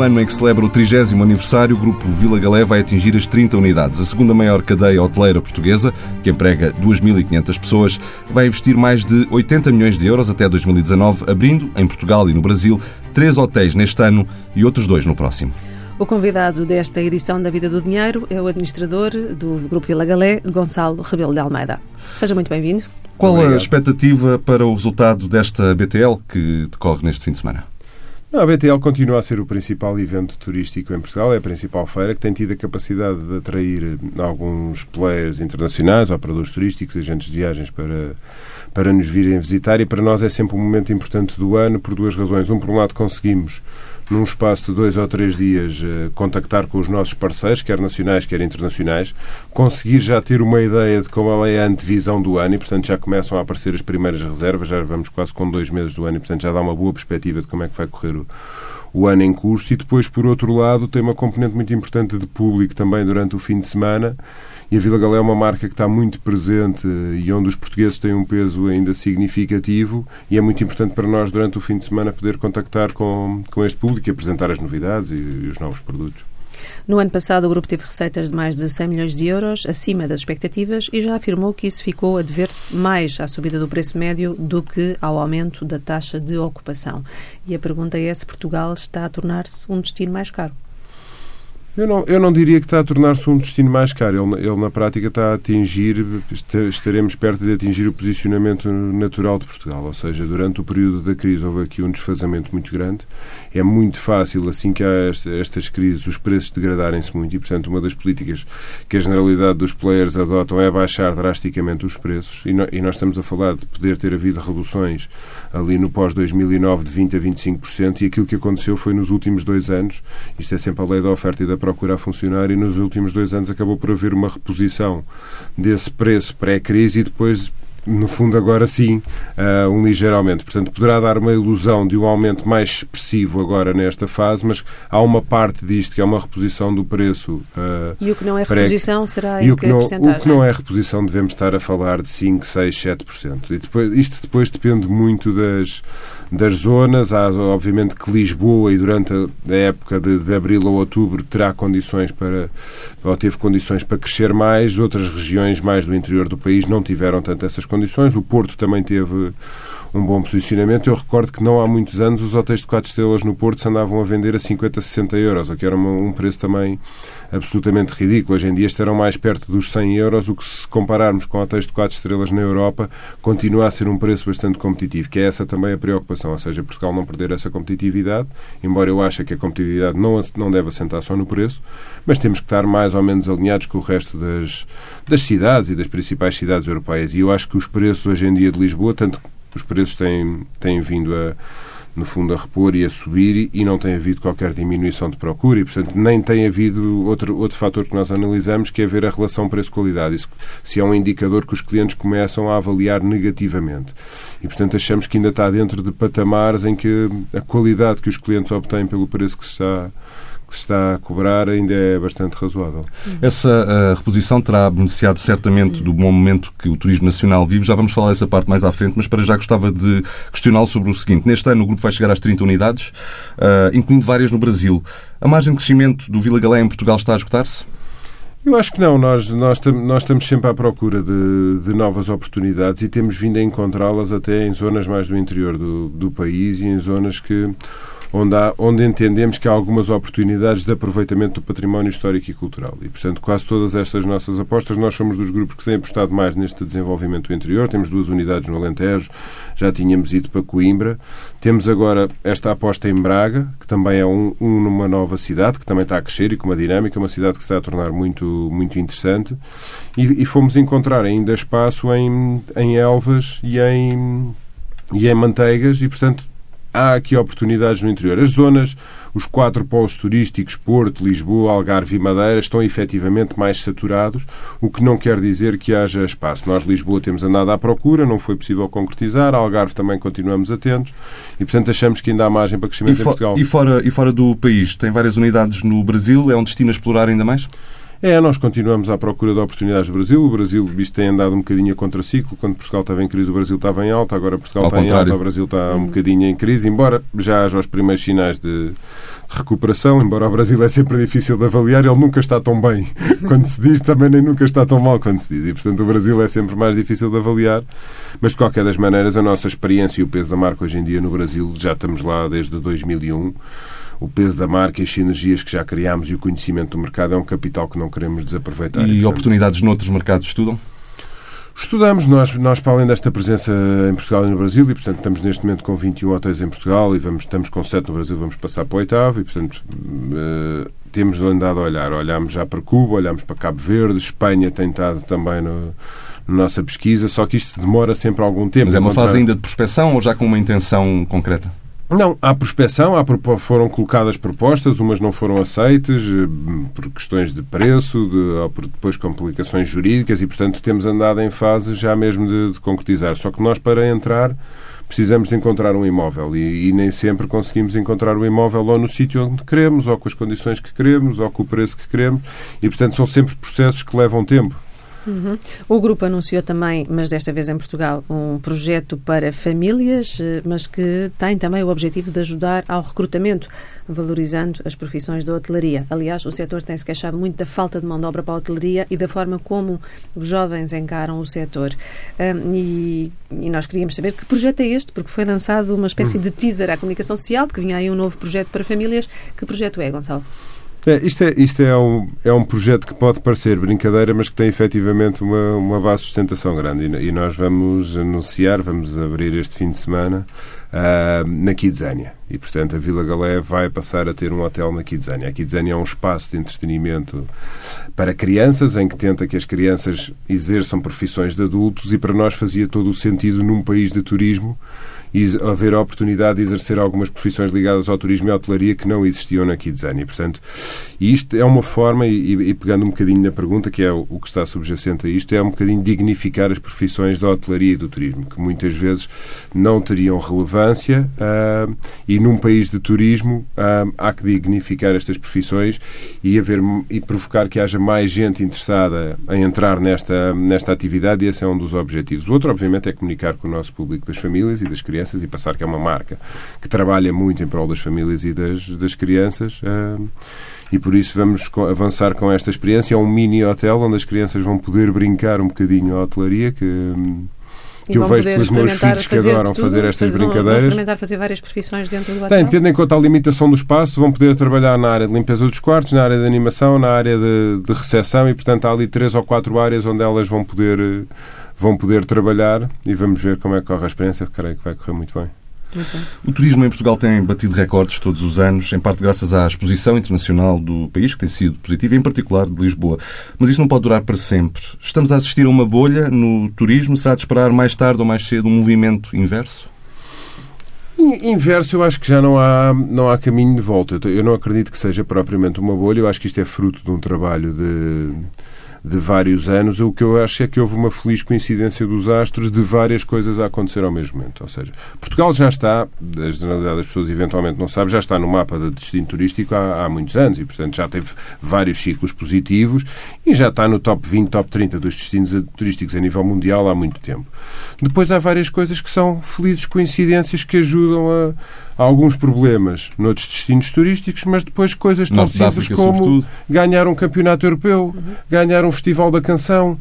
no ano em que celebra o 30 aniversário, o Grupo Vila Galé vai atingir as 30 unidades. A segunda maior cadeia hoteleira portuguesa, que emprega 2.500 pessoas, vai investir mais de 80 milhões de euros até 2019, abrindo, em Portugal e no Brasil, três hotéis neste ano e outros dois no próximo. O convidado desta edição da Vida do Dinheiro é o administrador do Grupo Vila Galé, Gonçalo Rebelo de Almeida. Seja muito bem-vindo. Qual Obrigado. a expectativa para o resultado desta BTL que decorre neste fim de semana? A BTL continua a ser o principal evento turístico em Portugal, é a principal feira que tem tido a capacidade de atrair alguns players internacionais, operadores turísticos, agentes de viagens para, para nos virem visitar e para nós é sempre um momento importante do ano por duas razões. Um, por um lado, conseguimos num espaço de dois ou três dias, eh, contactar com os nossos parceiros, quer nacionais, quer internacionais, conseguir já ter uma ideia de como é a antevisão do ano e, portanto, já começam a aparecer as primeiras reservas, já vamos quase com dois meses do ano e, portanto, já dá uma boa perspectiva de como é que vai correr o, o ano em curso. E depois, por outro lado, tem uma componente muito importante de público também durante o fim de semana e a Vila Galé é uma marca que está muito presente e onde os portugueses têm um peso ainda significativo e é muito importante para nós, durante o fim de semana, poder contactar com, com este público e apresentar as novidades e, e os novos produtos. No ano passado, o grupo teve receitas de mais de 100 milhões de euros, acima das expectativas, e já afirmou que isso ficou a dever-se mais à subida do preço médio do que ao aumento da taxa de ocupação. E a pergunta é se Portugal está a tornar-se um destino mais caro. Eu não, eu não diria que está a tornar-se um destino mais caro. Ele, ele, na prática, está a atingir, estaremos perto de atingir o posicionamento natural de Portugal. Ou seja, durante o período da crise houve aqui um desfazamento muito grande. É muito fácil, assim que há estas crises, os preços degradarem-se muito e, portanto, uma das políticas que a generalidade dos players adotam é baixar drasticamente os preços. E, no, e nós estamos a falar de poder ter havido reduções ali no pós-2009 de 20% a 25% e aquilo que aconteceu foi nos últimos dois anos, isto é sempre a lei da oferta e da procura a funcionar e nos últimos dois anos acabou por haver uma reposição desse preço pré-crise e depois no fundo, agora sim, uh, um ligeiro aumento. Portanto, poderá dar uma ilusão de um aumento mais expressivo agora nesta fase, mas há uma parte disto que é uma reposição do preço. Uh, e o que não é reposição será e em o que, não, O que não é reposição devemos estar a falar de 5, 6, 7%. E depois, isto depois depende muito das, das zonas. Há, obviamente, que Lisboa, e durante a época de, de abril ou outubro, terá condições para, ou teve condições para crescer mais. Outras regiões mais do interior do país não tiveram tanto essas condições. O Porto também teve um bom posicionamento. Eu recordo que não há muitos anos os hotéis de 4 estrelas no Porto se andavam a vender a 50, 60 euros, o que era um preço também absolutamente ridículo. Hoje em dia estarão mais perto dos 100 euros, o que se compararmos com hotéis de 4 estrelas na Europa continua a ser um preço bastante competitivo, que é essa também a preocupação, ou seja, Portugal não perder essa competitividade, embora eu ache que a competitividade não, não deve assentar só no preço, mas temos que estar mais ou menos alinhados com o resto das, das cidades e das principais cidades europeias. E eu acho que os preços hoje em dia de Lisboa, tanto os preços têm, têm vindo a no fundo, a repor e a subir e não tem havido qualquer diminuição de procura e, portanto, nem tem havido outro, outro fator que nós analisamos, que é ver a relação preço-qualidade. Isso, se é um indicador que os clientes começam a avaliar negativamente. E, portanto, achamos que ainda está dentro de patamares em que a qualidade que os clientes obtêm pelo preço que se está que se está a cobrar ainda é bastante razoável. Essa uh, reposição terá beneficiado certamente do bom momento que o turismo nacional vive. Já vamos falar dessa parte mais à frente, mas para já gostava de questioná-lo sobre o seguinte. Neste ano o grupo vai chegar às 30 unidades, uh, incluindo várias no Brasil. A margem de crescimento do Vila Galé em Portugal está a esgotar-se? Eu acho que não. Nós, nós, nós estamos sempre à procura de, de novas oportunidades e temos vindo a encontrá-las até em zonas mais do interior do, do país e em zonas que onde, há, onde entendemos que há algumas oportunidades de aproveitamento do património histórico e cultural. E, portanto, quase todas estas nossas apostas, nós somos dos grupos que têm apostado mais neste desenvolvimento do interior. Temos duas unidades no Alentejo, já tínhamos ido para Coimbra. Temos agora esta aposta em Braga, que também é um, um numa nova cidade, que também está a crescer e com uma dinâmica, uma cidade que se está a tornar muito, muito interessante. E, e fomos encontrar ainda espaço em, em Elvas e em, e em Manteigas e, portanto, há aqui oportunidades no interior. As zonas, os quatro polos turísticos, Porto, Lisboa, Algarve e Madeira, estão efetivamente mais saturados, o que não quer dizer que haja espaço. Nós, Lisboa, temos andado à procura, não foi possível concretizar, Algarve também continuamos atentos e, portanto, achamos que ainda há margem para crescimento em Portugal. E fora, e fora do país, tem várias unidades no Brasil, é um destino a explorar ainda mais? É, nós continuamos à procura de oportunidades no Brasil. O Brasil, visto tem andado um bocadinho a contraciclo. Quando Portugal estava em crise, o Brasil estava em alta. Agora Portugal Ao está contrário. em alta, o Brasil está um bocadinho em crise, embora já haja os primeiros sinais de, recuperação, embora o Brasil é sempre difícil de avaliar, ele nunca está tão bem quando se diz, também nem nunca está tão mal quando se diz. E, portanto, o Brasil é sempre mais difícil de avaliar. Mas, de qualquer das maneiras, a nossa experiência e o peso da marca hoje em dia no Brasil, já estamos lá desde 2001 o peso da marca e as sinergias que já criámos e o conhecimento do mercado é um capital que não queremos desaproveitar. E, e portanto, oportunidades noutros mercados estudam? Estudamos, nós, nós para além desta presença em Portugal e no Brasil, e portanto estamos neste momento com 21 hotéis em Portugal e vamos, estamos com 7 no Brasil, vamos passar para o oitavo, e portanto uh, temos andado a olhar. Olhámos já para Cuba, olhámos para Cabo Verde, Espanha tem estado também no, na nossa pesquisa, só que isto demora sempre algum tempo. Mas é uma fase ainda de prospecção ou já com uma intenção concreta? Não, há prospeção, há, foram colocadas propostas, umas não foram aceitas eh, por questões de preço, de, ou por depois complicações jurídicas e, portanto, temos andado em fase já mesmo de, de concretizar. Só que nós, para entrar, precisamos de encontrar um imóvel e, e, nem sempre conseguimos encontrar o imóvel ou no sítio onde queremos, ou com as condições que queremos, ou com o preço que queremos e, portanto, são sempre processos que levam tempo. Uhum. O grupo anunciou também, mas desta vez em Portugal, um projeto para famílias, eh, mas que tem também o objetivo de ajudar ao recrutamento, valorizando as profissões da hotelaria. Aliás, o setor tem se queixado muito da falta de mão de obra para a hotelaria e da forma como os jovens encaram o setor. Um, e, e, nós queríamos saber que projeto é este, porque foi lançado uma espécie hum. de teaser à comunicação social, de que vinha aí um novo projeto para famílias. Que projeto é, Gonçalo? É, isto é, isto é, um, é um projeto que pode parecer brincadeira, mas que tem efetivamente uma, uma base de sustentação grande. E, e nós vamos anunciar, vamos abrir este fim de semana uh, na Kidzania. E, portanto, a Vila Galé vai passar a ter um hotel na Kidzania. A Kidzania é um espaço de entretenimento para crianças, em que tenta que as crianças exerçam profissões de adultos, e para nós fazia todo o sentido num país de turismo e haver a oportunidade de exercer algumas profissões ligadas ao turismo e à hotelaria que não existiam na Kidzania. Portanto, isto é uma forma, e, e, pegando um bocadinho na pergunta, que é o, o, que está subjacente a isto, é um bocadinho dignificar as profissões da hotelaria e do turismo, que muitas vezes não teriam relevância uh, e num país de turismo uh, há que dignificar estas profissões e, haver, e provocar que haja mais gente interessada em entrar nesta, nesta atividade e esse é um dos objetivos. O outro, obviamente, é comunicar com o nosso público das famílias e das crianças crianças e passar que é uma marca que trabalha muito em prol das famílias e das, das crianças. Uh, e por isso vamos avançar com esta experiência. É um mini hotel onde as crianças vão poder brincar um bocadinho a hotelaria, que, que eu vejo com os meus filhos que adoram tudo, fazer estas fazer, brincadeiras. Vão experimentar fazer várias profissões dentro do hotel? Tem, tendo em conta a limitação do espaço, vão poder trabalhar na área de limpeza dos quartos, na área de animação, na área de, de recepção e, portanto, há ali três ou quatro áreas onde elas vão poder vão poder trabalhar e vamos ver como é que corre a experiência. Creio que vai correr muito bem. O turismo em Portugal tem batido recordes todos os anos, em parte graças à exposição internacional do país, que tem sido positiva, em particular de Lisboa. Mas isso não pode durar para sempre. Estamos a assistir a uma bolha no turismo. Será de esperar mais tarde ou mais cedo um movimento inverso? Inverso, eu acho que já não há, não há caminho de volta. Eu não acredito que seja propriamente uma bolha. Eu acho que isto é fruto de um trabalho de de vários anos, o que eu acho é que houve uma feliz coincidência dos astros de várias coisas a acontecer ao mesmo momento. Ou seja, Portugal já está, a generalidade das pessoas eventualmente não sabe, já está no mapa de destino turístico há, há muitos anos e, portanto, já teve vários ciclos positivos e já está no top 20, top 30 dos destinos turísticos a nível mundial há muito tempo. Depois há várias coisas que são felizes coincidências que ajudam a alguns problemas noutros destinos turísticos, mas depois coisas tão Norte simples como sobretudo. ganhar um campeonato europeu, uhum. ganhar um festival da canção,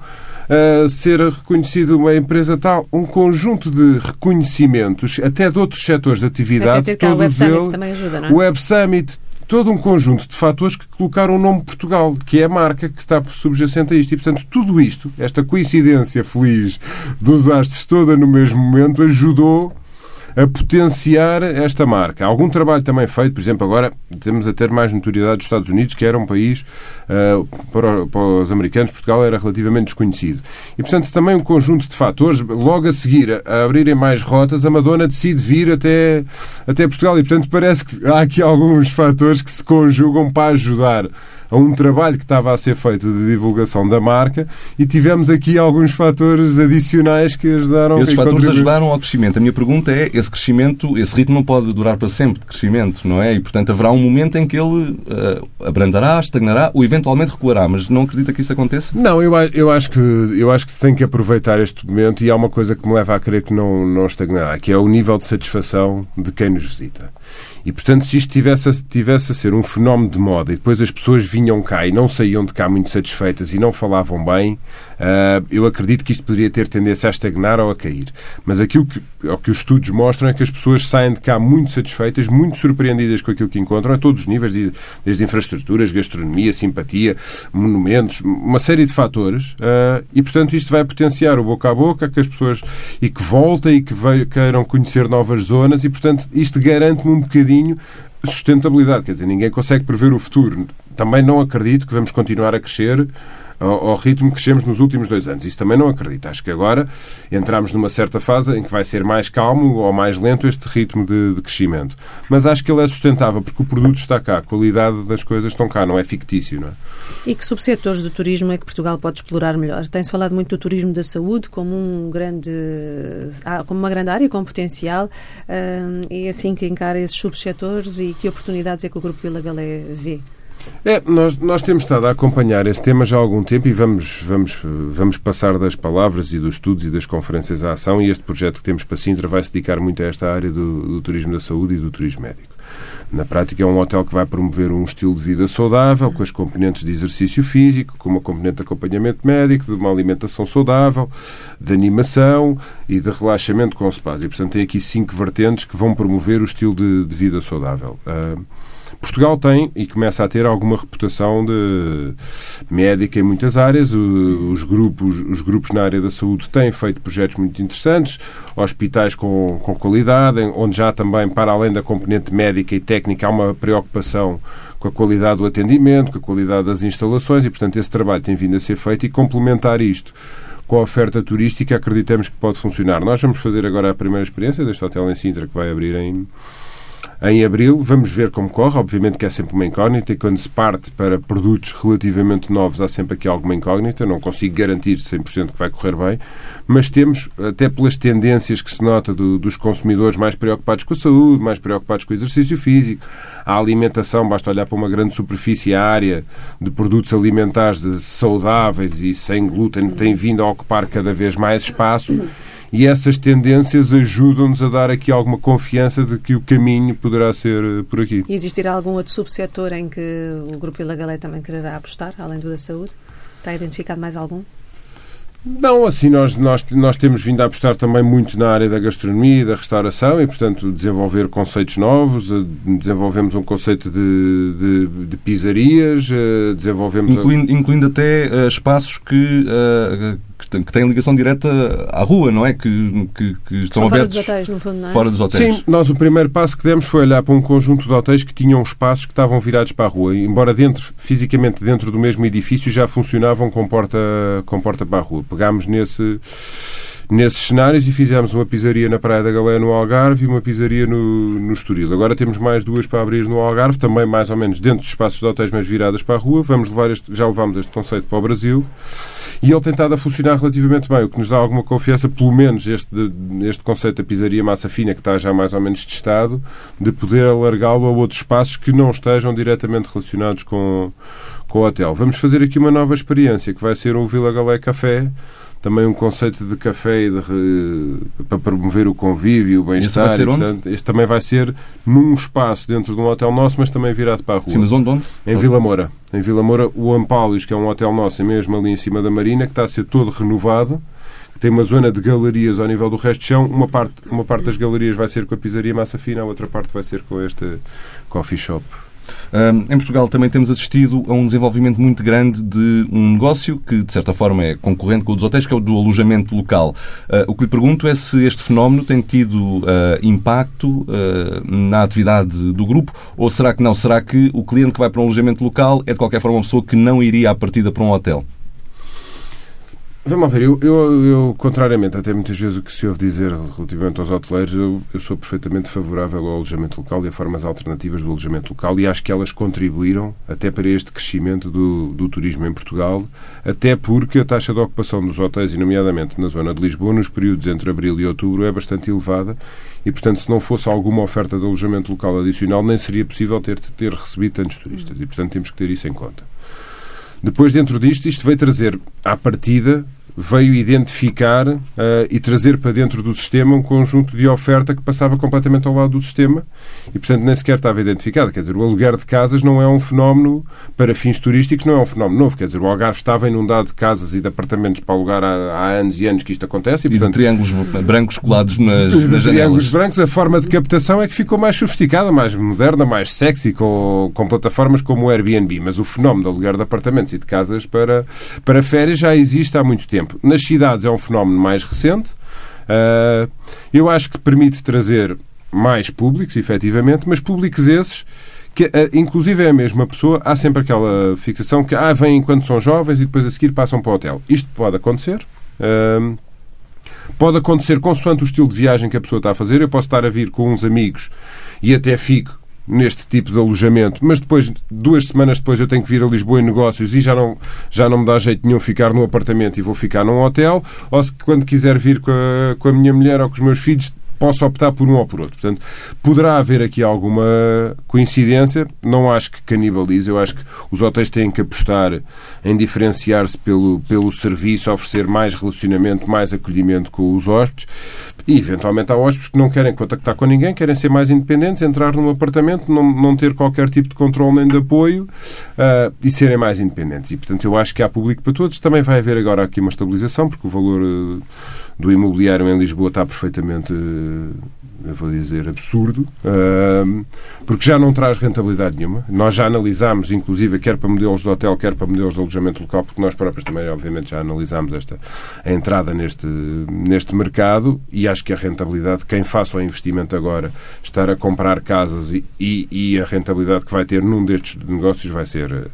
Uh, ser reconhecido uma empresa tal, um conjunto de reconhecimentos, até de outros setores de atividade. O Web Summit também ajuda, não é? O Web Summit, todo um conjunto de fatores que colocaram o nome Portugal, que é a marca que está subjacente a isto. E, portanto, tudo isto, esta coincidência feliz dos astros toda no mesmo momento, ajudou a potenciar esta marca. Algum trabalho também feito, por exemplo, agora temos a ter mais notoriedade dos Estados Unidos, que era um país, uh, para, para, os americanos, Portugal era relativamente desconhecido. E, portanto, também um conjunto de fatores, logo a seguir, a abrirem mais rotas, a Madonna decide vir até, até Portugal. E, portanto, parece que há aqui alguns fatores que se conjugam para ajudar a um trabalho que estava a ser feito de divulgação da marca e tivemos aqui alguns fatores adicionais que ajudaram Esses fatores ajudaram ao crescimento. A minha pergunta é: esse crescimento, esse ritmo não pode durar para sempre de crescimento, não é? E, portanto, haverá um momento em que ele uh, abrandará, estagnará ou eventualmente recuará, mas não acredita que isso aconteça? Não, eu, eu, acho que, eu acho que se tem que aproveitar este momento e há uma coisa que me leva a crer que não, não estagnará, que é o nível de satisfação de quem nos visita. E, portanto, se isto tivesse a, tivesse a ser um fenómeno de moda e depois as pessoas vinham cá e não saíam de cá muito satisfeitas e não falavam bem, uh, eu acredito que isto poderia ter tendência a estagnar ou a cair. Mas aquilo que, o que os estudos mostram é que as pessoas saem de cá muito satisfeitas, muito surpreendidas com aquilo que encontram, a todos os níveis, desde infraestruturas, gastronomia, simpatia, monumentos, uma série de fatores. Uh, e, portanto, isto vai potenciar o boca a boca, que as pessoas e que voltem e que queiram conhecer novas zonas e, portanto, isto garante-me um bocadinho bocadinho sustentabilidade. Quer dizer, ninguém consegue prever o futuro. Também não acredito que vamos continuar a crescer ao, ritmo que crescemos nos últimos dois anos. Isso também não acredito. Acho que agora entramos numa certa fase em que vai ser mais calmo ou mais lento este ritmo de, de crescimento. Mas acho que ele é sustentável porque o produto está cá, a qualidade das coisas estão cá, não é fictício. Não é? E que subsetores do turismo é que Portugal pode explorar melhor? Tem-se falado muito do turismo da saúde como, um grande, ah, como uma grande área com potencial ah, e é assim que encara esses subsetores e que oportunidades é que o Grupo Vila Galé vê? É, nós, nós temos estado a acompanhar esse tema já há algum tempo e vamos, vamos, vamos passar das palavras e dos estudos e das conferências à ação e este projeto que temos para Sintra vai se dedicar muito a esta área do, do turismo da saúde e do turismo médico. Na prática, é um hotel que vai promover um estilo de vida saudável, com as componentes de exercício físico, com uma componente de acompanhamento médico, de uma alimentação saudável, de animação e de relaxamento com spas. E, portanto, tem aqui cinco vertentes que vão promover o estilo de, de vida saudável. Uh, Portugal tem e começa a ter alguma reputação de médica em muitas áreas. Os grupos, os grupos na área da saúde têm feito projetos muito interessantes, hospitais com, com qualidade, onde já também, para além da componente médica e técnica, há uma preocupação com a qualidade do atendimento, com a qualidade das instalações e, portanto, esse trabalho tem vindo a ser feito e complementar isto com a oferta turística acreditamos que pode funcionar. Nós vamos fazer agora a primeira experiência deste hotel em Sintra que vai abrir em em abril. Vamos ver como corre. Obviamente que é sempre uma incógnita e quando se parte para produtos relativamente novos há sempre aqui alguma incógnita. Não consigo garantir 100% que vai correr bem, mas temos, até pelas tendências que se nota do, dos consumidores mais preocupados com a saúde, mais preocupados com o exercício físico, a alimentação, basta olhar para uma grande superfície área de produtos alimentares saudáveis e sem glúten, tem vindo a ocupar cada vez mais espaço e essas tendências ajudam-nos a dar aqui alguma confiança de que o caminho poderá ser eh, por aqui. E existirá algum outro subsetor em que o Grupo Vila Galé também quererá apostar, além do da saúde? Está identificado mais algum? Não, assim, nós, nós, nós temos vindo a apostar também muito na área da gastronomia e da restauração e, portanto, desenvolver conceitos novos. Eh, desenvolvemos um conceito de, de, de pizzarias, eh, desenvolvemos... Incluindo, incluindo até espaços que, que têm ligação direta à rua, não é? Que, que, que estão São abertos fora dos hotéis, no fundo, não é? Fora dos hotéis. Sim, nós o primeiro passo que demos foi olhar para um conjunto de hotéis que tinham espaços que estavam virados para a rua. Embora dentro, fisicamente dentro do mesmo edifício, já funcionavam com porta, com porta para a rua. Pegámos nesse nesses cenários e fizemos uma pizzaria na Praia da Galé no Algarve e uma pizzaria no, no Estoril. Agora temos mais duas para abrir no Algarve, também mais ou menos dentro dos espaços de hotéis, mas viradas para a rua. Vamos levar este, já levamos este conceito para o Brasil e ele tem estado a funcionar relativamente bem, o que nos dá alguma confiança, pelo menos este, este conceito da pizzaria massa fina, que está já mais ou menos testado, de poder alargá-lo a outros espaços que não estejam diretamente relacionados com, com o hotel. Vamos fazer aqui uma nova experiência, que vai ser o Vila Galé Café, também um conceito de café de, para promover o convívio, e o bem-estar. Este também vai ser num espaço dentro de um hotel nosso, mas também virado para a rua. Sim, mas onde? onde? Em Vila Moura. Em Vila Moura, o Ampálios, que é um hotel nosso, é mesmo ali em cima da Marina, que está a ser todo renovado. Que tem uma zona de galerias ao nível do resto de chão. Uma parte, uma parte das galerias vai ser com a pizzaria massa fina, a outra parte vai ser com este coffee shop em Portugal também temos assistido a um desenvolvimento muito grande de um negócio que, de certa forma, é concorrente com o dos hotéis, que é o do alojamento local. Ah, o que lhe pergunto é se este fenómeno tem tido ah, impacto ah, na atividade do grupo ou será que não? Será que o cliente que vai para um alojamento local é, de qualquer forma, uma pessoa que não iria à partida para um hotel? Vamos ver, eu, eu, eu, contrariamente até muitas vezes o que se ouve dizer relativamente aos hoteleiros, eu, eu, sou perfeitamente favorável ao alojamento local e a formas alternativas do alojamento local e acho que elas contribuíram até para este crescimento do, do turismo em Portugal, até porque a taxa de ocupação dos hotéis, e nomeadamente na zona de Lisboa, nos períodos entre abril e outubro, é bastante elevada e, portanto, se não fosse alguma oferta de alojamento local adicional, nem seria possível ter, ter recebido tantos turistas e, portanto, temos que ter isso em conta. Depois, dentro disto, isto veio trazer, à partida, veio identificar uh, e trazer para dentro do sistema um conjunto de oferta que passava completamente ao lado do sistema e, portanto, nem sequer estava identificado. Quer dizer, o aluguer de casas não é um fenómeno, para fins turísticos, não é um fenómeno novo. Quer dizer, o Algarve estava inundado de casas e de apartamentos para alugar há, há anos e anos que isto acontece. E, e portanto, de triângulos brancos colados nas, nas janelas. triângulos brancos, a forma de captação é que ficou mais sofisticada, mais moderna, mais sexy, com, com plataformas como o Airbnb. Mas o fenómeno de aluguer de apartamentos e de casas para, para férias já existe há muito tempo. Nas cidades é um fenómeno mais recente. Uh, eu acho que permite trazer mais públicos, efetivamente, mas públicos esses que uh, inclusive é a mesma pessoa, há sempre aquela fixação que ah, vêm enquanto são jovens e depois a seguir passam para o hotel. Isto pode acontecer. Uh, pode acontecer consoante o estilo de viagem que a pessoa está a fazer. Eu posso estar a vir com uns amigos e até fico neste tipo de alojamento, mas depois, duas semanas depois, eu tenho que vir a Lisboa em negócios e já não, já não me dá jeito nenhum ficar num apartamento e vou ficar num hotel, ou se quando quiser vir com a, com a minha mulher ou com os meus filhos, posso optar por um ou por outro. Portanto, poderá haver aqui alguma coincidência. Não acho que canibalize. Eu acho que os hotéis têm que apostar em diferenciar-se pelo, pelo serviço, oferecer mais relacionamento, mais acolhimento com os hóspedes. E, eventualmente, há hóspedes que não querem contactar com ninguém, querem ser mais independentes, entrar num apartamento, não, não ter qualquer tipo de controle nem de apoio uh, e serem mais independentes. E, portanto, eu acho que há público para todos. Também vai haver agora aqui uma estabilização, porque o valor. Uh, do imobiliário em Lisboa está perfeitamente, eu vou dizer, absurdo, porque já não traz rentabilidade nenhuma. Nós já analisámos, inclusive, quer para modelos de hotel, quer para modelos de alojamento local, porque nós próprios também, obviamente, já analisámos esta, a entrada neste, neste mercado e acho que a rentabilidade, quem faça o investimento agora, estar a comprar casas e, e, e a rentabilidade que vai ter num destes negócios vai ser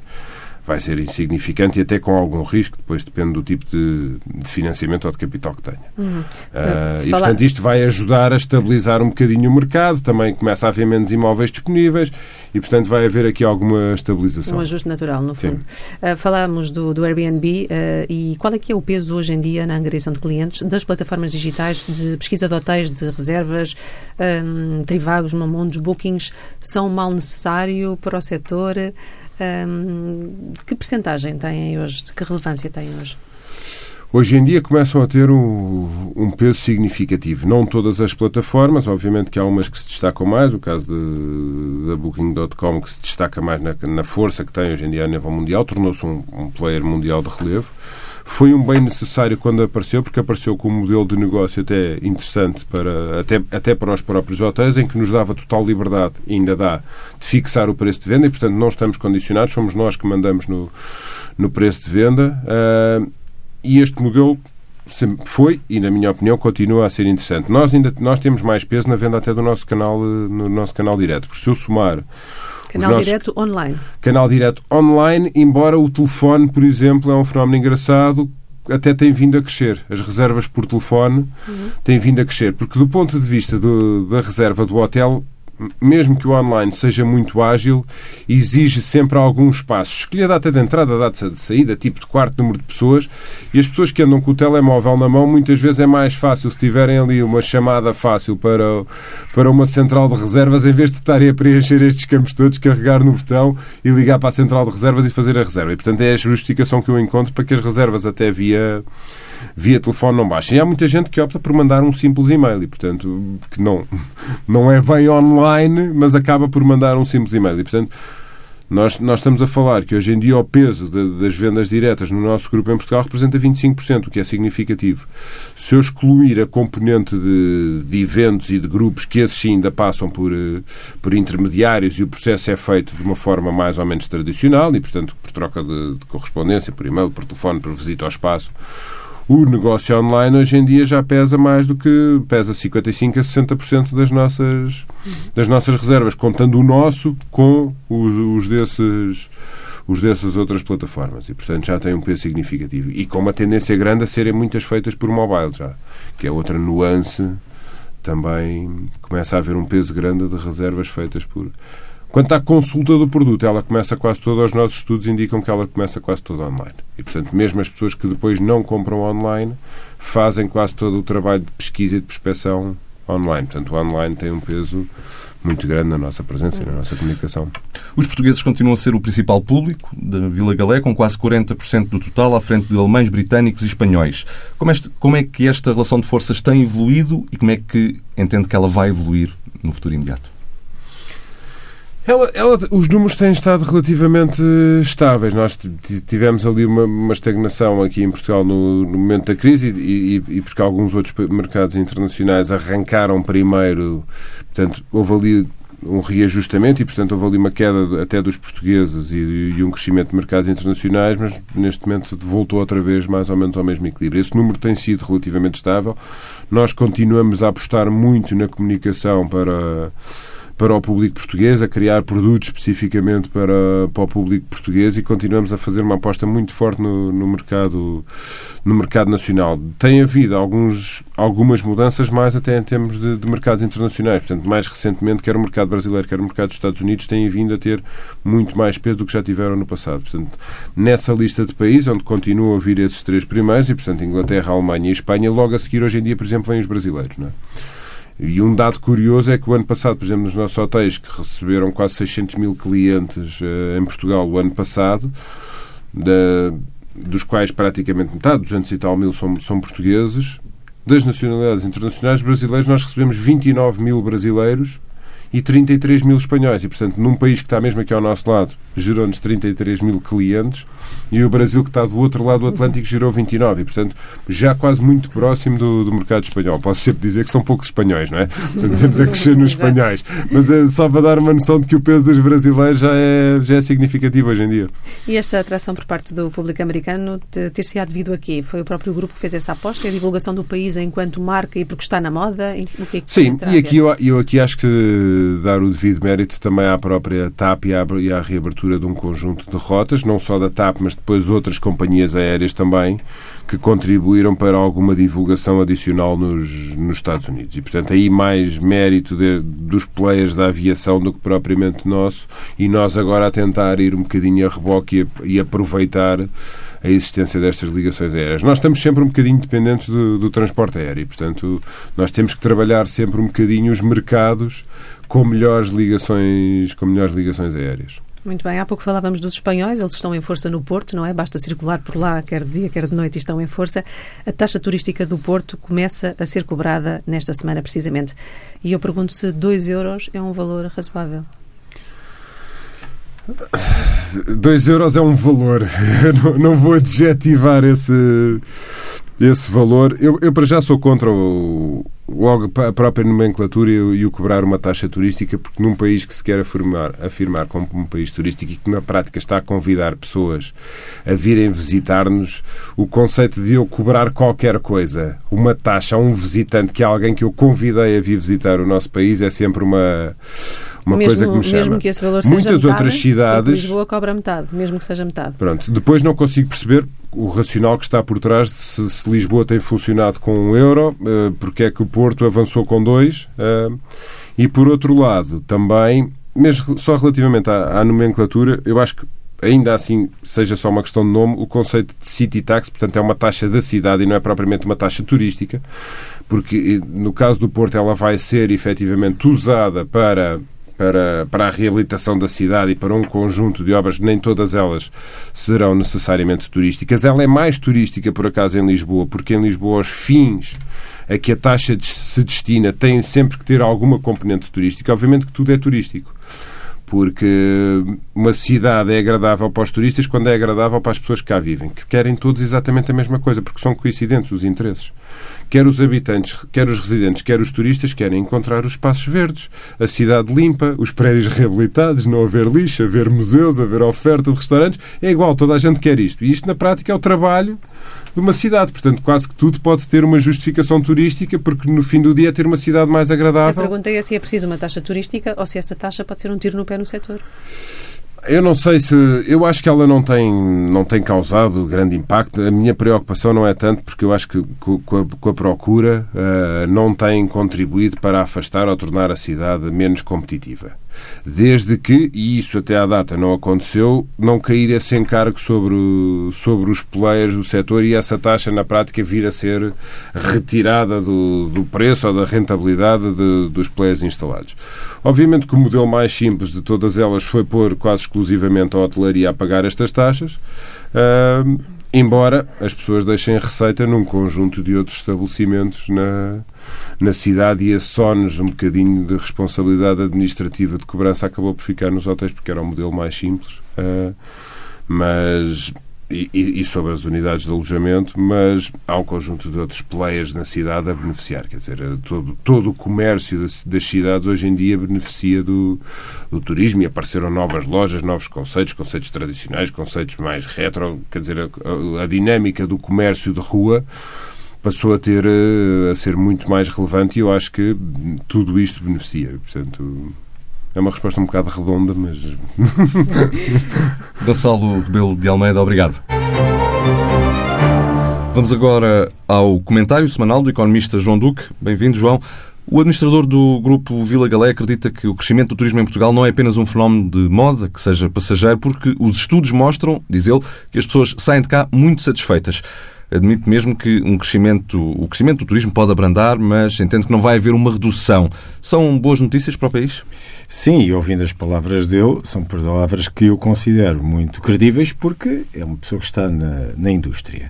vai ser insignificante e até com algum risco, depois depende do tipo de, de financiamento ou de capital que tenha. Uhum. Uh, e, portanto, isto vai ajudar a estabilizar um bocadinho o mercado, também começa a haver menos imóveis disponíveis e, portanto, vai haver aqui alguma estabilização. Um ajuste natural, no fundo. Uh, falámos do, do Airbnb uh, e qual é que é o peso hoje em dia na angariação de clientes das plataformas digitais de pesquisa de hotéis, de reservas, um, Trivagos, Mamondos, Bookings, são mal necessário para o setor? Que percentagem têm hoje? Que relevância têm hoje? Hoje em dia começam a ter um, um, peso significativo. Não todas as plataformas, obviamente que há umas que se destacam mais, o caso da Booking.com que se destaca mais na, na, força que tem hoje em dia a nível mundial, tornou-se um, um player mundial de relevo. Foi um bem necessário quando apareceu, porque apareceu com um modelo de negócio até interessante para, até, até para os próprios hotéis, em que nos dava total liberdade, e ainda dá, de fixar o preço de venda e, portanto, não estamos condicionados, somos nós que mandamos no, no preço de venda. Uh, e este modelo sempre foi e, na minha opinião, continua a ser interessante. Nós ainda nós temos mais peso na venda até do nosso canal, no nosso canal direto. Porque se eu somar Canal nossos... direto online. Canal direto online, embora o telefone, por exemplo, é um fenómeno engraçado, até tem vindo a crescer. As reservas por telefone uhum. têm vindo a crescer. Porque do ponto de vista do, da reserva do hotel, mesmo que o online seja muito ágil, exige sempre algum espaço. Escolhe a data de entrada, a data de saída, tipo de quarto, número de pessoas. E as pessoas que andam com o telemóvel na mão, muitas vezes é mais fácil se tiverem ali uma chamada fácil para, para uma central de reservas, em vez de estarem a preencher estes campos todos, carregar no botão e ligar para a central de reservas e fazer a reserva. E, portanto, é a justificação que eu encontro para que as reservas até via via telefone não baixa. E há muita gente que opta por mandar um simples e-mail e, portanto, que não, não é bem online, mas acaba por mandar um simples e-mail. E, portanto, nós, nós estamos a falar que hoje em dia o peso de, das vendas diretas no nosso grupo em Portugal representa 25%, o que é significativo. Se eu excluir a componente de, de eventos e de grupos, que esses sim ainda passam por, eh, por intermediários e o processo é feito de uma forma mais ou menos tradicional e, portanto, por troca de, de correspondência, por e-mail, por telefone, por visita ao espaço, o negócio online hoje em dia já pesa mais do que pesa 55 a 60% das nossas das nossas reservas, contando o nosso com os, os desses os dessas outras plataformas. E portanto já tem um peso significativo. E com uma tendência grande a serem muitas feitas por mobile já, que é outra nuance também. Começa a haver um peso grande de reservas feitas por Quanto à consulta do produto, ela começa quase toda, os nossos estudos indicam que ela começa quase toda online. E, portanto, mesmo as pessoas que depois não compram online fazem quase todo o trabalho de pesquisa e de prospecção online. Portanto, o online tem um peso muito grande na nossa presença e na nossa comunicação. Os portugueses continuam a ser o principal público da Vila Galé, com quase 40% do total, à frente de alemães, britânicos e espanhóis. Como, este, como é que esta relação de forças tem evoluído e como é que entende que ela vai evoluir no futuro imediato? Ela, ela, os números têm estado relativamente estáveis. Nós tivemos ali uma, uma estagnação aqui em Portugal no, no momento da crise e, e, e, porque alguns outros mercados internacionais arrancaram primeiro. Portanto, houve ali um reajustamento e, portanto, houve ali uma queda até dos portugueses e, e, um crescimento de mercados internacionais, mas neste momento voltou outra vez mais ou menos ao mesmo equilíbrio. Esse número tem sido relativamente estável. Nós continuamos a apostar muito na comunicação para para o público português, a criar produtos especificamente para, para o público português e continuamos a fazer uma aposta muito forte no, no mercado no mercado nacional. Tem havido alguns, algumas mudanças mais até em termos de, de mercados internacionais. Portanto, mais recentemente, quer o mercado brasileiro, quer o mercado dos Estados Unidos, têm vindo a ter muito mais peso do que já tiveram no passado. Portanto, nessa lista de países, onde continuam a vir esses três primeiros, e portanto Inglaterra, Alemanha e Espanha, logo a seguir, hoje em dia, por exemplo, vêm os brasileiros. Não é? E um dado curioso é que o ano passado, por exemplo, nos nossos hotéis, que receberam quase 600 mil clientes uh, em Portugal o ano passado, da, dos quais praticamente metade, 200 e tal mil, são, são portugueses, das nacionalidades internacionais brasileiras, nós recebemos 29 mil brasileiros e 33 mil espanhóis. E, portanto, num país que está mesmo aqui ao nosso lado, gerou-nos 33 mil clientes e o Brasil, que está do outro lado do Atlântico, gerou 29. E, portanto, já quase muito próximo do, do mercado espanhol. Posso sempre dizer que são poucos espanhóis, não é? Portanto, temos a crescer nos espanhóis. Mas é só para dar uma noção de que o peso dos brasileiros já é, já é significativo hoje em dia. E esta atração por parte do público americano ter-se-á devido a quê? Foi o próprio grupo que fez essa aposta? É a divulgação do país enquanto marca e porque está na moda? O que é que Sim, e aqui eu, eu aqui acho que dar o devido mérito também à própria TAP e à, e à reabertura de um conjunto de rotas, não só da TAP, mas depois de outras companhias aéreas também, que contribuíram para alguma divulgação adicional nos, nos Estados Unidos. E, portanto, aí mais mérito de, dos players da aviação do que propriamente nosso, e nós agora a tentar ir um bocadinho a reboque e, e aproveitar a existência destas ligações aéreas. Nós estamos sempre um bocadinho dependentes do, do transporte aéreo, portanto, nós temos que trabalhar sempre um bocadinho os mercados com melhores ligações, com melhores ligações aéreas. Muito bem, há pouco falávamos dos espanhóis, eles estão em força no Porto, não é? Basta circular por lá, quer de dia, quer de noite, e estão em força. A taxa turística do Porto começa a ser cobrada nesta semana, precisamente. E eu pergunto se 2 euros é um valor razoável. 2 euros é um valor. Não, não vou adjetivar esse, esse valor. Eu, eu, para já sou contra o, logo a própria nomenclatura e o cobrar uma taxa turística, porque num país que se quer afirmar, afirmar como um país turístico e que na prática está a convidar pessoas a virem visitar-nos, o conceito de eu cobrar qualquer coisa, uma taxa a um visitante, que é alguém que eu convidei a vir visitar o nosso país, é sempre uma uma mesmo, coisa que me chama. Mesmo que esse valor seja Muitas metade, outras cidades. Lisboa cobra metade, mesmo que seja metade. Pronto. Depois não consigo perceber o racional que está por trás de se, se Lisboa tem funcionado com um euro, uh, porque é que o Porto avançou com dois. Uh, e por outro lado, também, mesmo só relativamente à, à nomenclatura, eu acho que ainda assim seja só uma questão de nome, o conceito de city tax, portanto, é uma taxa da cidade e não é propriamente uma taxa turística, porque no caso do Porto ela vai ser efetivamente usada para para, para a reabilitação da cidade e para um conjunto de obras, nem todas elas serão necessariamente turísticas. Ela é mais turística, por acaso, em Lisboa, porque em Lisboa os fins a que a taxa se destina têm sempre que ter alguma componente turística. Obviamente que tudo é turístico porque uma cidade é agradável para os turistas quando é agradável para as pessoas que cá vivem, que querem todos exatamente a mesma coisa, porque são coincidentes os interesses. Quer os habitantes, quer os residentes, quer os turistas querem encontrar os espaços verdes, a cidade limpa, os prédios reabilitados, não haver lixo, haver museus, haver oferta de restaurantes. É igual, toda a gente quer isto. E isto, na prática, é o trabalho de uma cidade. Portanto, quase que tudo pode ter uma justificação turística, porque no fim do dia é ter uma cidade mais agradável. A pergunta é se é preciso uma taxa turística ou se essa taxa pode ser um tiro no pé no setor. Eu não sei se. Eu acho que ela não tem, não tem causado grande impacto. A minha preocupação não é tanto porque eu acho que com a, com a procura uh, não tem contribuído para afastar ou tornar a cidade menos competitiva. Desde que, e isso até à data não aconteceu, não cair esse encargo sobre, sobre os players do setor e essa taxa na prática vir a ser retirada do, do preço ou da rentabilidade de, dos players instalados. Obviamente que o modelo mais simples de todas elas foi pôr quase exclusivamente a hotelaria a pagar estas taxas. Uh, embora as pessoas deixem receita num conjunto de outros estabelecimentos na, na cidade e esse só-nos um bocadinho de responsabilidade administrativa de cobrança acabou por ficar nos hotéis porque era um modelo mais simples. Uh, mas e, e, sobre as unidades de alojamento, mas há um conjunto de outros players na cidade a beneficiar. Quer dizer, todo, todo o comércio das, das cidades hoje em dia beneficia do, do, turismo e apareceram novas lojas, novos conceitos, conceitos tradicionais, conceitos mais retro. Quer dizer, a, a dinâmica do comércio de rua passou a ter a ser muito mais relevante e eu acho que tudo isto beneficia. Portanto, é uma resposta um bocado redonda, mas. Gonçalo Rebelo de Almeida, obrigado. Vamos agora ao comentário semanal do economista João Duque. Bem-vindo, João. O administrador do grupo Vila Galé acredita que o crescimento do turismo em Portugal não é apenas um fenómeno de moda, que seja passageiro, porque os estudos mostram, diz ele, que as pessoas saem de cá muito satisfeitas admite mesmo que um crescimento, o crescimento do turismo pode abrandar, mas entende que não vai haver uma redução. São boas notícias para o país? Sim, e ouvindo as palavras dele, são palavras que eu considero muito credíveis porque é uma pessoa que está na, na indústria.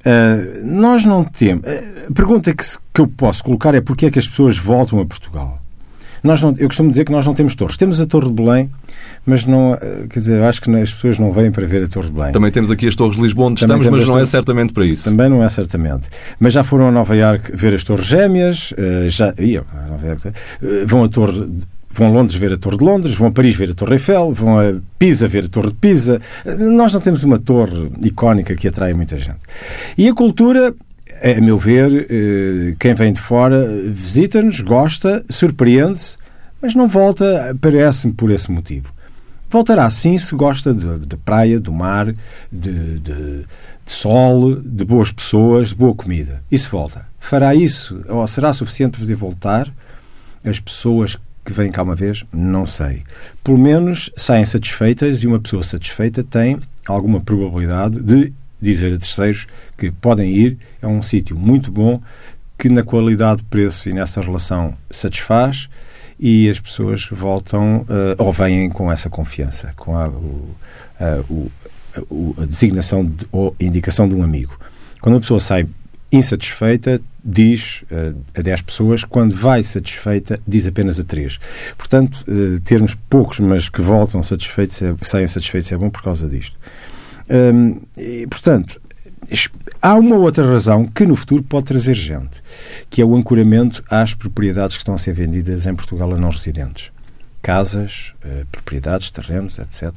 Uh, nós não temos. A pergunta que, que eu posso colocar é porque é que as pessoas voltam a Portugal? Nós não, eu costumo dizer que nós não temos torres. Temos a Torre de Belém, mas não, eh, quer dizer, acho que as pessoas não vêm para ver a Torre de Belém. Também temos aqui as Torres de Lisboa onde Também estamos, mas não é certamente para isso. Também não é certamente. Mas já foram a Nova Iorque ver as Torres Gêmeas, eh, já iam a Nova Iorque, eh, vão a Torre vão a Londres ver a Torre de Londres, vão a Paris ver a Torre Eiffel, vão a Pisa ver a Torre de Pisa. Nós não temos uma torre icónica que atrai muita gente. E a cultura a meu ver, quem vem de fora visita-nos, gosta, surpreende-se, mas não volta, parece-me, por esse motivo. Voltará sim se gosta de, de praia, do mar, de, de, de, sol, de boas pessoas, de boa comida. Isso volta. Fará isso, ou será suficiente para fazer voltar as pessoas que vêm cá uma vez? Não sei. Pelo menos saem satisfeitas e uma pessoa satisfeita tem alguma probabilidade de dizer a terceiros que podem ir. É um sítio muito bom que na qualidade preço e nessa relação satisfaz e as pessoas voltam uh, ou vêm com essa confiança, com a, o, a, o, a designação de, ou indicação de um amigo. Quando uma pessoa sai insatisfeita, diz uh, a 10 pessoas, quando vai satisfeita, diz apenas a 3. Portanto, uh, termos poucos, mas que voltam satisfeitos, é, saem satisfeitos, é bom por causa disto. Um, e, portanto, Há uma outra razão que no futuro pode trazer gente, que é o ancoramento às propriedades que estão a ser vendidas em Portugal a não residentes. Casas, eh, propriedades, terrenos, etc.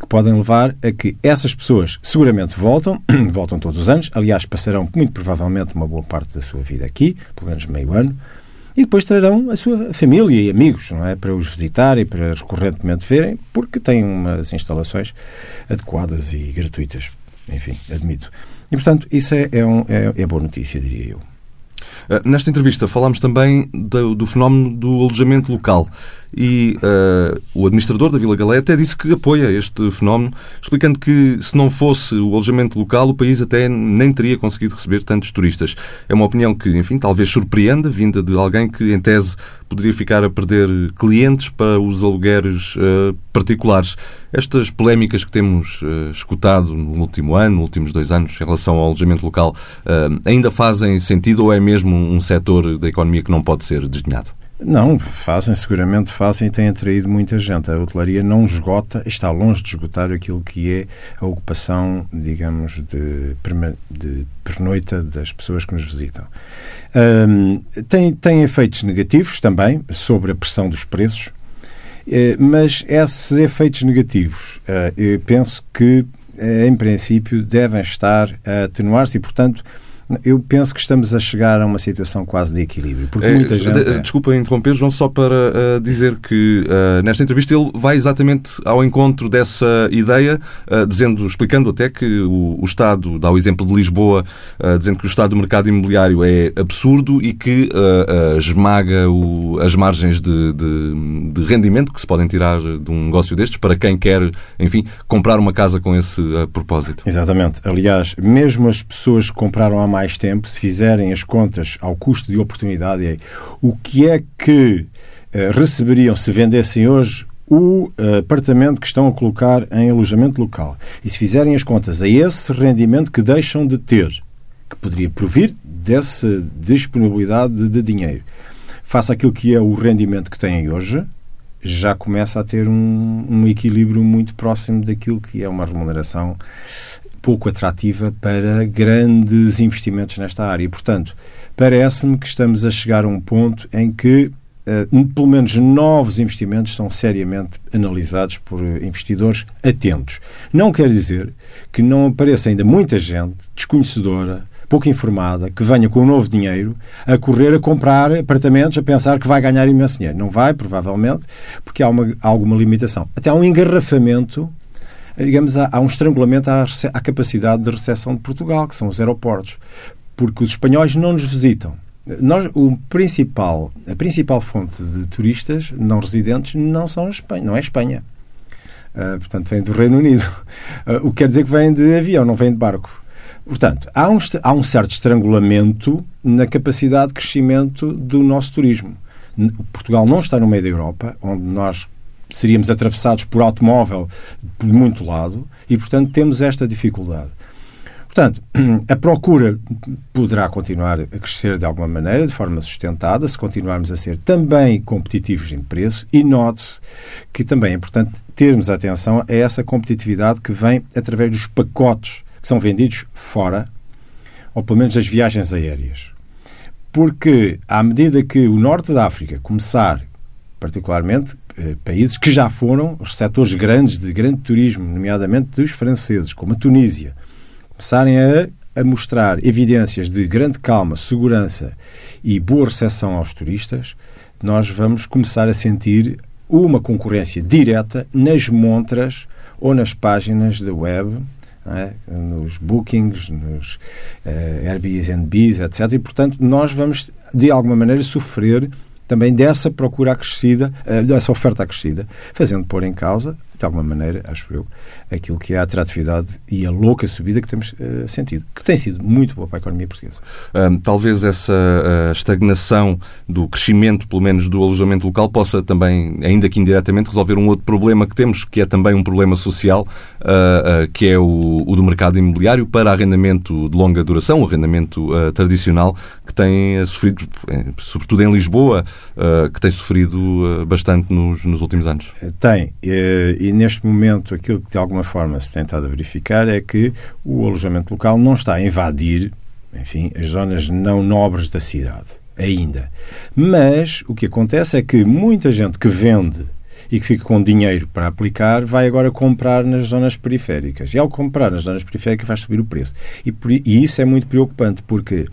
Que podem levar a que essas pessoas seguramente voltam, voltam todos os anos, aliás, passarão muito provavelmente uma boa parte da sua vida aqui, pelo menos meio ano, e depois trarão a sua família e amigos, não é? Para os visitar e para recorrentemente verem, porque têm umas instalações adequadas e gratuitas. Enfim, admito. E, portanto, isso é, é, um, é, é boa notícia, diria eu. Eh, nesta entrevista falámos também do, do, fenómeno do alojamento local e uh, o administrador da Vila Galé até disse que apoia este fenómeno, explicando que se não fosse o alojamento local, o país até nem teria conseguido receber tantos turistas. É uma opinião que, enfim, talvez surpreenda, vinda de alguém que, em tese, poderia ficar a perder clientes para os alugueres uh, particulares. Estas polémicas que temos uh, escutado no último ano, nos últimos dois anos, em relação ao alojamento local, ainda fazem sentido ou é mesmo um setor da economia que não pode ser desdenhado? Não, fazem, seguramente fazem e têm atraído muita gente. A hotelaria não esgota, está longe de esgotar aquilo que é a ocupação, digamos, de, de pernoita das pessoas que nos visitam. Um, tem, tem efeitos negativos também sobre a pressão dos preços, eh, mas esses efeitos negativos, eh, eu penso que, eh, em princípio, devem estar a atenuar-se e, portanto, Eu penso que estamos a chegar a uma situação quase de equilíbrio. Porque é, muita gente. É... Desculpa interromper, João, só para uh, dizer que uh, nesta entrevista ele vai exatamente ao encontro dessa ideia, uh, dizendo, explicando até que o, o, Estado, dá o exemplo de Lisboa, dizendo que o Estado do mercado imobiliário é absurdo e que esmaga o, as margens de, de, de, rendimento que se podem tirar de um negócio destes para quem quer, enfim, comprar uma casa com esse propósito. Exatamente. Aliás, mesmo as pessoas que compraram há mais tempo, se fizerem as contas ao custo de oportunidade, é o que é que uh, receberiam se vendessem hoje o uh, apartamento que estão a colocar em alojamento local. E se fizerem as contas a esse rendimento que deixam de ter, que poderia provir dessa disponibilidade de, dinheiro, face àquilo que é o rendimento que têm hoje, já começa a ter um, um equilíbrio muito próximo daquilo que é uma remuneração pouco atrativa para grandes investimentos nesta área. E, portanto, parece-me que estamos a chegar a um ponto em que uh, pelo menos novos investimentos são seriamente analisados por investidores atentos. Não quer dizer que não apareça ainda muita gente desconhecedora, pouco informada, que venha com um novo dinheiro a correr a comprar apartamentos, a pensar que vai ganhar imenso dinheiro. Não vai, provavelmente, porque há, uma, alguma limitação. Até há um engarrafamento digamos, há, há um estrangulamento à, à capacidade de recepção de Portugal, que são os aeroportos, porque os espanhóis não nos visitam. Nós, o principal, a principal fonte de turistas não residentes não são Espanha, não é Espanha. Uh, portanto, vem do Reino Unido. Uh, o que quer dizer que vem de avião, não vem de barco. Portanto, há um, há um certo estrangulamento na capacidade de crescimento do nosso turismo. Portugal não está no meio da Europa, onde nós seríamos atravessados por automóvel por muito lado e, portanto, temos esta dificuldade. Portanto, a procura poderá continuar a crescer de alguma maneira, de forma sustentada, se continuarmos a ser também competitivos em preço e note-se que também é importante termos atenção a essa competitividade que vem através dos pacotes que são vendidos fora, ou pelo menos das viagens aéreas. Porque, à medida que o norte da África começar, particularmente, países que já foram receptores grandes de grande turismo, nomeadamente dos franceses, como a Tunísia, começarem a, a mostrar evidências de grande calma, segurança e boa recepção aos turistas, nós vamos começar a sentir uma concorrência direta nas montras ou nas páginas da web, é? nos bookings, nos uh, Airbnbs, etc. E, portanto, nós vamos, de alguma maneira, sofrer também dessa procura acrescida, eh, dessa oferta acrescida, fazendo pôr em causa, de alguma maneira, acho eu, aquilo que é a atratividade e a louca subida que temos uh, sentido, que tem sido muito boa para a economia portuguesa. Talvez essa uh, estagnação do crescimento, pelo menos do alojamento local, possa também, ainda que indiretamente, resolver um outro problema que temos, que é também um problema social, que é o, o, do mercado imobiliário para arrendamento de longa duração, o arrendamento tradicional, que tem sofrido, sobretudo em Lisboa, que tem sofrido bastante nos, nos últimos anos. Tem. E neste momento aquilo que de alguma forma se tem estado a verificar é que o alojamento local não está a invadir, enfim, as zonas não nobres da cidade, ainda. Mas o que acontece é que muita gente que vende e que fica com dinheiro para aplicar, vai agora comprar nas zonas periféricas. E ao comprar nas zonas periféricas vai subir o preço. E, por, e isso é muito preocupante, porque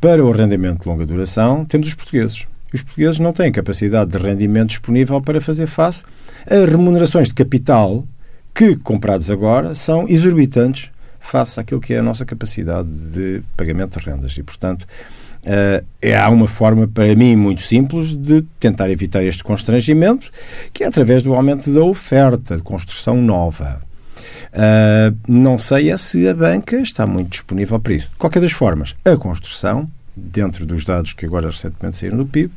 para o arrendamento de longa duração temos os portugueses. Os portugueses não têm capacidade de rendimento disponível para fazer face as remunerações de capital que, comprados agora, são exorbitantes face àquilo que é a nossa capacidade de pagamento de rendas. E, portanto, uh, há uma forma, para mim, muito simples de tentar evitar este constrangimento, que é através do aumento da oferta de construção nova. Uh, não sei é se a banca está muito disponível para isso. De qualquer das formas, a construção dentro dos dados que agora recentemente saíram do PIB,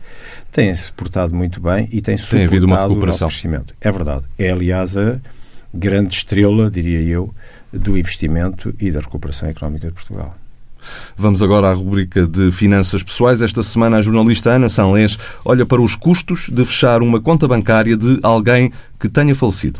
tem-se portado muito bem e tem suportado tem havido uma recuperação. o nosso crescimento. É verdade. É, aliás, a grande estrela, diria eu, do investimento e da recuperação económica de Portugal. Vamos agora à rubrica de finanças pessoais. Esta semana a jornalista Ana Sanlês olha para os custos de fechar uma conta bancária de alguém que tenha falecido.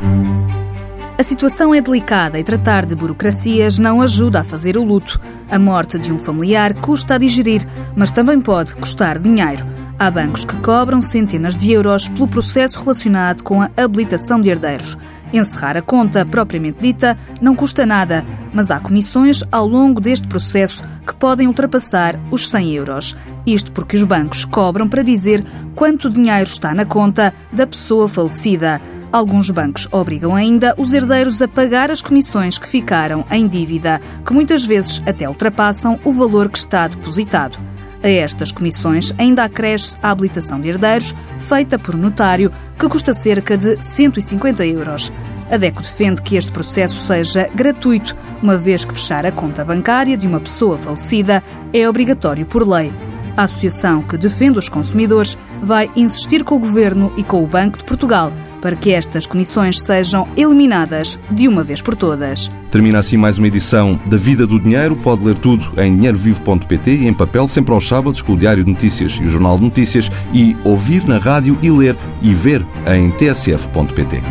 A situação é delicada e tratar de burocracias não ajuda a fazer o luto. A morte de um familiar custa a digerir, mas também pode custar dinheiro. Há bancos que cobram centenas de euros pelo processo relacionado com a habilitação de herdeiros. Encerrar a conta propriamente dita não custa nada, mas há comissões ao longo deste processo que podem ultrapassar os 100 euros. Isto porque os bancos cobram para dizer quanto dinheiro está na conta da pessoa falecida. Alguns bancos obrigam ainda os herdeiros a pagar as comissões que ficaram em dívida, que muitas vezes até ultrapassam o valor que está depositado. A estas comissões ainda acresce a habilitação de herdeiros, feita por notário, que custa cerca de 150 euros. A DECO defende que este processo seja gratuito, uma vez que fechar a conta bancária de uma pessoa falecida é obrigatório por lei. A associação que defende os consumidores vai insistir com o Governo e com o Banco de Portugal para que estas comissões sejam eliminadas de uma vez por todas. Termina assim mais uma edição da Vida do Dinheiro. Pode ler tudo em dinheirovivo.pt e em papel, sempre aos sábados, com o Diário de Notícias e o Jornal de Notícias, e ouvir na rádio e ler e ver em tsf.pt.